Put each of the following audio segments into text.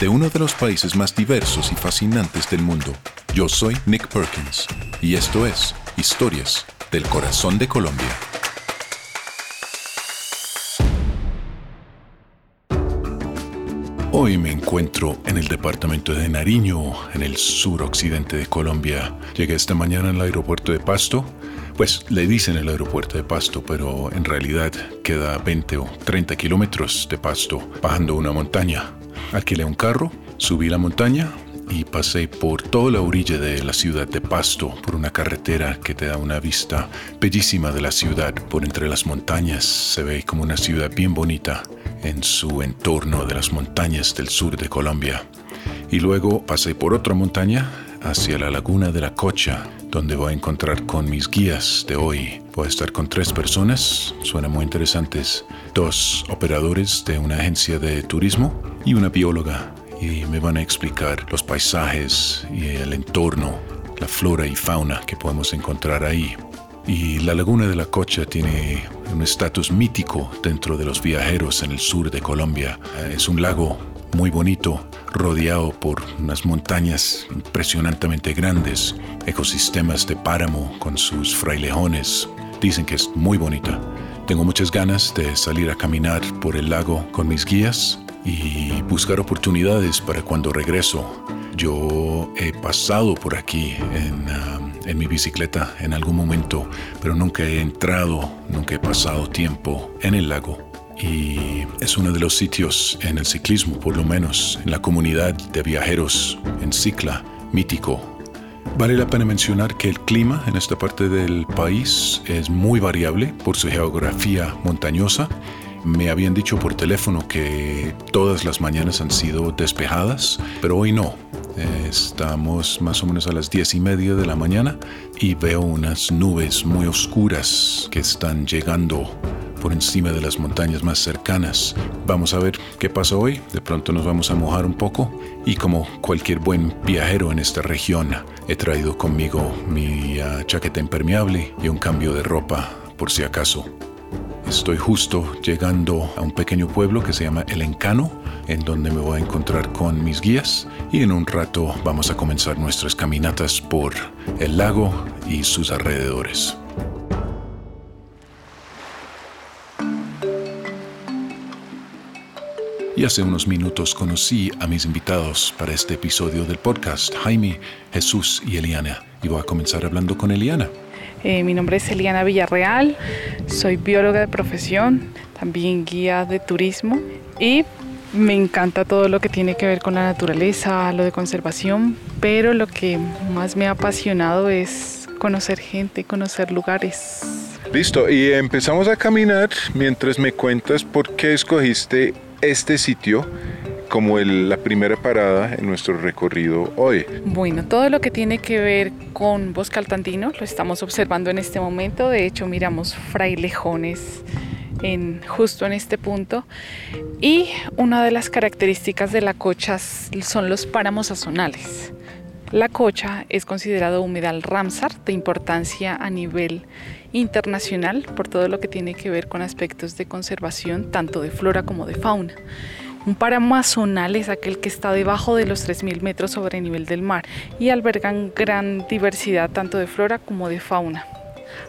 de uno de los países más diversos y fascinantes del mundo. Yo soy Nick Perkins y esto es Historias del Corazón de Colombia. Hoy me encuentro en el departamento de Nariño, en el suroccidente de Colombia. Llegué esta mañana al aeropuerto de Pasto. Pues le dicen el aeropuerto de Pasto, pero en realidad queda 20 o 30 kilómetros de Pasto bajando una montaña. Alquilé un carro, subí la montaña y pasé por toda la orilla de la ciudad de Pasto, por una carretera que te da una vista bellísima de la ciudad. Por entre las montañas se ve como una ciudad bien bonita en su entorno de las montañas del sur de Colombia. Y luego pasé por otra montaña hacia la laguna de la Cocha, donde voy a encontrar con mis guías de hoy. Voy a estar con tres personas, suenan muy interesantes, dos operadores de una agencia de turismo y una bióloga. Y me van a explicar los paisajes y el entorno, la flora y fauna que podemos encontrar ahí. Y la laguna de la Cocha tiene un estatus mítico dentro de los viajeros en el sur de Colombia. Es un lago muy bonito, rodeado por unas montañas impresionantemente grandes, ecosistemas de páramo con sus frailejones. Dicen que es muy bonita. Tengo muchas ganas de salir a caminar por el lago con mis guías y buscar oportunidades para cuando regreso. Yo he pasado por aquí en, um, en mi bicicleta en algún momento, pero nunca he entrado, nunca he pasado tiempo en el lago y es uno de los sitios en el ciclismo, por lo menos en la comunidad de viajeros en Cicla, mítico. Vale la pena mencionar que el clima en esta parte del país es muy variable por su geografía montañosa. Me habían dicho por teléfono que todas las mañanas han sido despejadas, pero hoy no. Estamos más o menos a las diez y media de la mañana y veo unas nubes muy oscuras que están llegando por encima de las montañas más cercanas. Vamos a ver qué pasa hoy. De pronto nos vamos a mojar un poco y como cualquier buen viajero en esta región, he traído conmigo mi uh, chaqueta impermeable y un cambio de ropa por si acaso. Estoy justo llegando a un pequeño pueblo que se llama El Encano, en donde me voy a encontrar con mis guías y en un rato vamos a comenzar nuestras caminatas por el lago y sus alrededores. Y hace unos minutos conocí a mis invitados para este episodio del podcast, Jaime, Jesús y Eliana. Y voy a comenzar hablando con Eliana. Eh, mi nombre es Eliana Villarreal, soy bióloga de profesión, también guía de turismo y me encanta todo lo que tiene que ver con la naturaleza, lo de conservación, pero lo que más me ha apasionado es conocer gente, conocer lugares. Listo, y empezamos a caminar mientras me cuentas por qué escogiste este sitio como la primera parada en nuestro recorrido hoy? Bueno, todo lo que tiene que ver con Bosque Altandino lo estamos observando en este momento. De hecho, miramos frailejones en, justo en este punto. Y una de las características de la cocha son los páramos azonales. La Cocha es considerado humedal Ramsar de importancia a nivel internacional por todo lo que tiene que ver con aspectos de conservación tanto de flora como de fauna. Un páramo azonal es aquel que está debajo de los 3.000 metros sobre el nivel del mar y albergan gran diversidad tanto de flora como de fauna.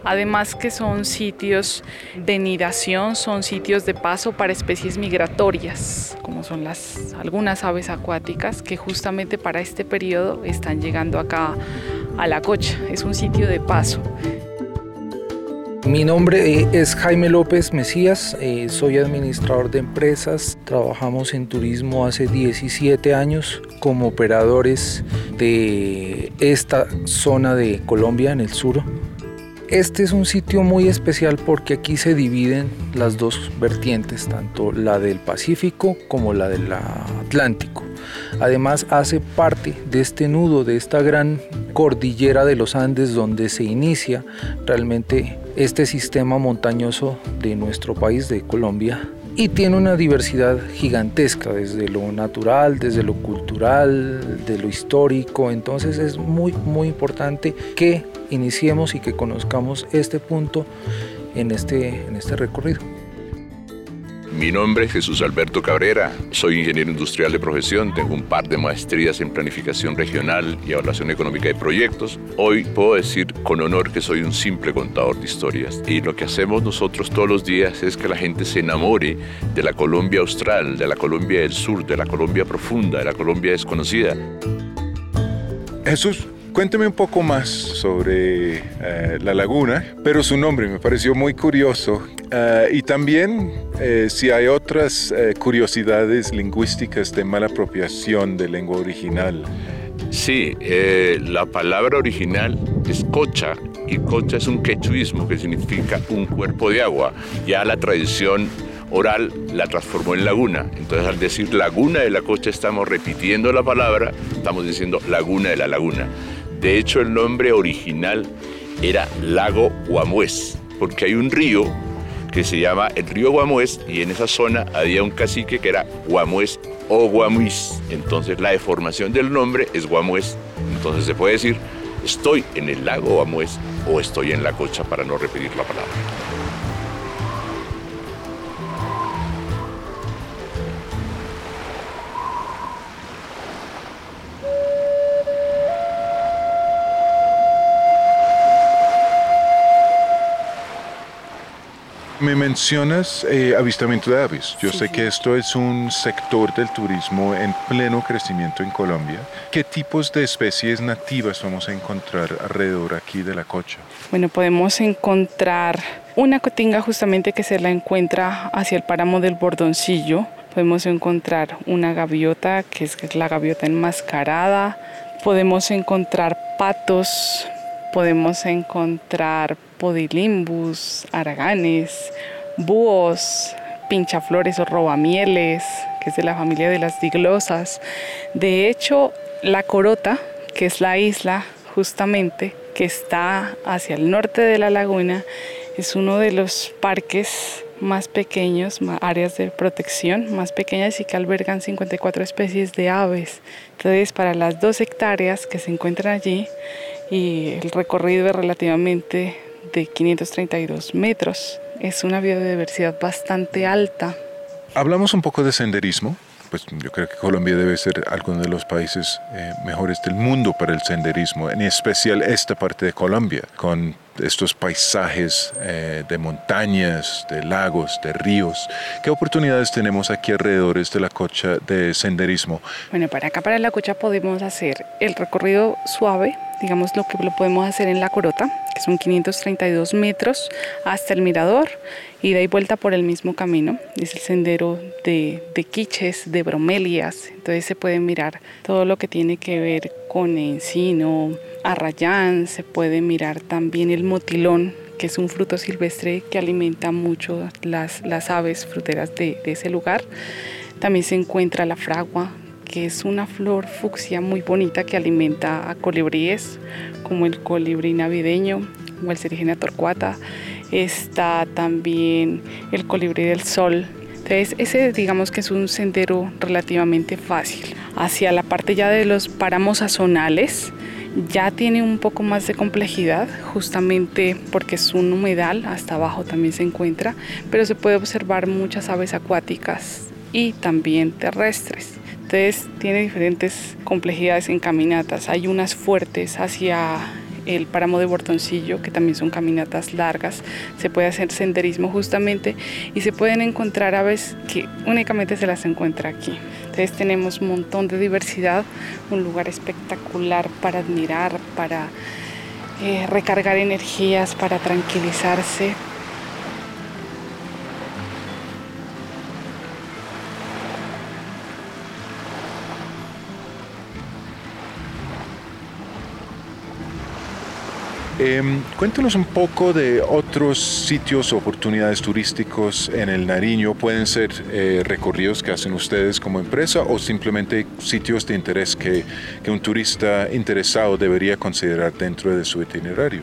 Además que son sitios de nidación, son sitios de paso para especies migratorias, como son las algunas aves acuáticas que justamente para este periodo están llegando acá a la cocha. Es un sitio de paso. Mi nombre eh, es Jaime López Mesías, eh, soy administrador de empresas, trabajamos en turismo hace 17 años como operadores de esta zona de Colombia en el sur. Este es un sitio muy especial porque aquí se dividen las dos vertientes, tanto la del Pacífico como la del Atlántico. Además hace parte de este nudo, de esta gran cordillera de los Andes donde se inicia realmente este sistema montañoso de nuestro país, de Colombia, y tiene una diversidad gigantesca desde lo natural, desde lo cultural, de lo histórico. Entonces es muy, muy importante que iniciemos y que conozcamos este punto en este, en este recorrido. Mi nombre es Jesús Alberto Cabrera, soy ingeniero industrial de profesión, tengo un par de maestrías en planificación regional y evaluación económica de proyectos. Hoy puedo decir con honor que soy un simple contador de historias y lo que hacemos nosotros todos los días es que la gente se enamore de la Colombia austral, de la Colombia del sur, de la Colombia profunda, de la Colombia desconocida. Jesús, Cuénteme un poco más sobre eh, la laguna, pero su nombre me pareció muy curioso. Eh, y también eh, si hay otras curiosidades lingüísticas de mala apropiación de lengua original. Sí, la palabra original es cocha y cocha es un quechuismo que significa un cuerpo de agua. Ya la tradición oral la transformó en laguna. Entonces al decir laguna de la cocha estamos repitiendo la palabra, estamos diciendo laguna de la laguna. De hecho, el nombre original era Lago Guamués, porque hay un río que se llama el río Guamués y en esa zona había un cacique que era Guamués o Guamuís. Entonces la deformación del nombre es Guamués. Entonces se puede decir, estoy en el lago Guamués o estoy en la cocha para no repetir la palabra. Me mencionas eh, avistamiento de aves. Yo sé que esto es un sector del turismo en pleno crecimiento en Colombia. ¿Qué tipos de especies nativas vamos a encontrar alrededor aquí de la cocha? Bueno, podemos encontrar una cotinga justamente que se la encuentra hacia el páramo del Bordoncillo. Podemos encontrar una gaviota que es la gaviota enmascarada. Podemos encontrar patos. Podemos encontrar podilimbus, araganes, búhos, pinchaflores o robamieles, que es de la familia de las diglosas. De hecho, la Corota, que es la isla justamente que está hacia el norte de la laguna, es uno de los parques más pequeños, áreas de protección más pequeñas y que albergan 54 especies de aves. Entonces, para las dos hectáreas que se encuentran allí, y el recorrido es relativamente de 532 metros. Es una biodiversidad bastante alta. Hablamos un poco de senderismo. Pues yo creo que Colombia debe ser alguno de los países eh, mejores del mundo para el senderismo, en especial esta parte de Colombia, con estos paisajes eh, de montañas, de lagos, de ríos. ¿Qué oportunidades tenemos aquí alrededor de la cocha de senderismo? Bueno, para acá, para la cocha, podemos hacer el recorrido suave, digamos lo que lo podemos hacer en la Corota, que son 532 metros hasta el mirador, ida y vuelta por el mismo camino. Es el sendero de, de quiches, de bromelias, entonces se puede mirar todo lo que tiene que ver con encino, arrayán, se puede mirar también el motilón, que es un fruto silvestre que alimenta mucho las, las aves fruteras de, de ese lugar. También se encuentra la fragua, que es una flor fucsia muy bonita que alimenta a colibríes, como el colibrí navideño o el Serigenia torcuata. Está también el colibrí del sol, Entonces ese digamos que es un sendero relativamente fácil. Hacia la parte ya de los páramos azonales, ya tiene un poco más de complejidad, justamente porque es un humedal, hasta abajo también se encuentra, pero se puede observar muchas aves acuáticas y también terrestres. Entonces tiene diferentes complejidades en caminatas. Hay unas fuertes hacia el páramo de Bortoncillo, que también son caminatas largas, se puede hacer senderismo justamente y se pueden encontrar aves que únicamente se las encuentra aquí. Entonces tenemos un montón de diversidad, un lugar espectacular para admirar, para eh, recargar energías, para tranquilizarse, Em, cuéntanos un poco de otros sitios, oportunidades turísticos en el Nariño. Pueden ser eh, recorridos que hacen ustedes como empresa o simplemente sitios de interés que, un turista interesado debería considerar dentro de su itinerario.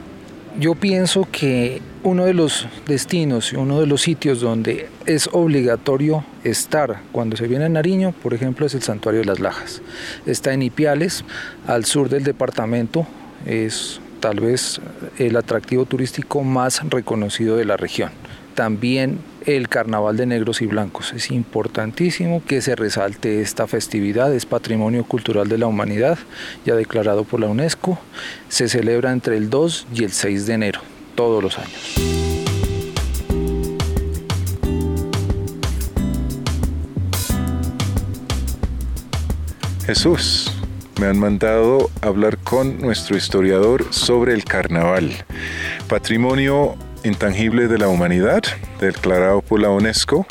Yo pienso que uno de los destinos uno de los sitios donde es obligatorio estar cuando se viene a Nariño, por ejemplo, es el Santuario de las Lajas. Está en Ipiales, al sur del departamento. Es tal vez el atractivo turístico más reconocido de la región. También el Carnaval de Negros y Blancos. Es importantísimo que se resalte esta festividad, es Patrimonio Cultural de la Humanidad, ya declarado por la UNESCO. Se celebra entre el 2 y el 6 de enero, todos los años. Jesús, me han mandado hablar con nuestro historiador sobre el carnaval, patrimonio intangible de la humanidad, declarado por la UNESCO.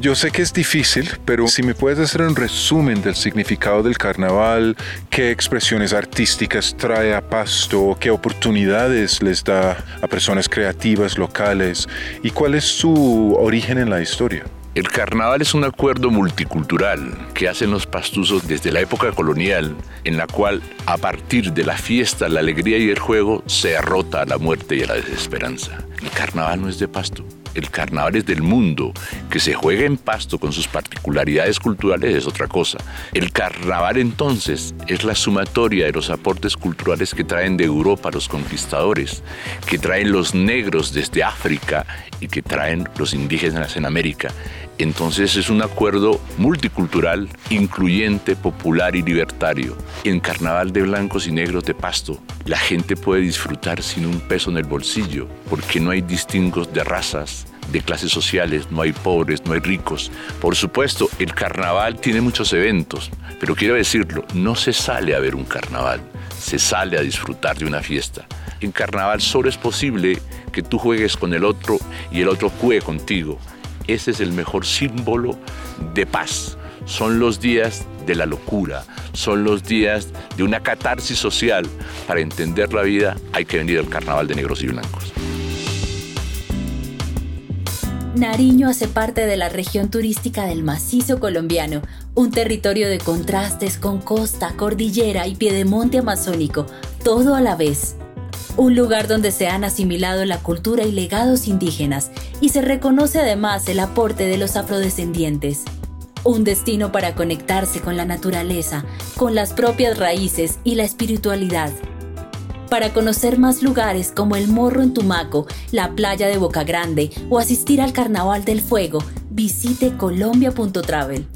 Yo sé que es difícil, pero si me puedes hacer un resumen del significado del carnaval, qué expresiones artísticas trae a Pasto, qué oportunidades les da a personas creativas locales y cuál es su origen en la historia. El carnaval es un acuerdo multicultural que hacen los pastuzos desde la época colonial, en la cual a partir de la fiesta, la alegría y el juego se derrota a la muerte y a la desesperanza. El carnaval no es de pasto, el carnaval es del mundo, que se juega en pasto con sus particularidades culturales es otra cosa. El carnaval entonces es la sumatoria de los aportes culturales que traen de Europa los conquistadores, que traen los negros desde África y que traen los indígenas en América. Entonces es un acuerdo multicultural, incluyente, popular y libertario. En Carnaval de Blancos y Negros de Pasto, la gente puede disfrutar sin un peso en el bolsillo, porque no hay distingos de razas, de clases sociales, no hay pobres, no hay ricos. Por supuesto, el carnaval tiene muchos eventos, pero quiero decirlo, no se sale a ver un carnaval, se sale a disfrutar de una fiesta. En carnaval solo es posible que tú juegues con el otro y el otro juegue contigo. Ese es el mejor símbolo de paz. Son los días de la locura, son los días de una catarsis social. Para entender la vida hay que venir al carnaval de negros y blancos. Nariño hace parte de la región turística del macizo colombiano, un territorio de contrastes con costa, cordillera y piedemonte amazónico, todo a la vez. Un lugar donde se han asimilado la cultura y legados indígenas y se reconoce además el aporte de los afrodescendientes. Un destino para conectarse con la naturaleza, con las propias raíces y la espiritualidad para conocer más lugares como el Morro en Tumaco, la playa de Boca Grande o asistir al Carnaval del Fuego, visite colombia.travel.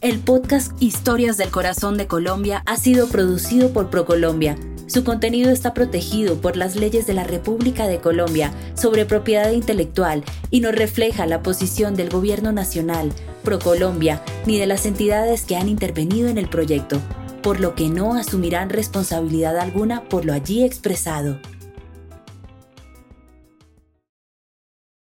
El podcast Historias del Corazón de Colombia ha sido producido por ProColombia. Su contenido está protegido por las leyes de la República de Colombia sobre propiedad intelectual y no refleja la posición del Gobierno Nacional, ProColombia, ni de las entidades que han intervenido en el proyecto por lo que no asumirán responsabilidad alguna por lo allí expresado.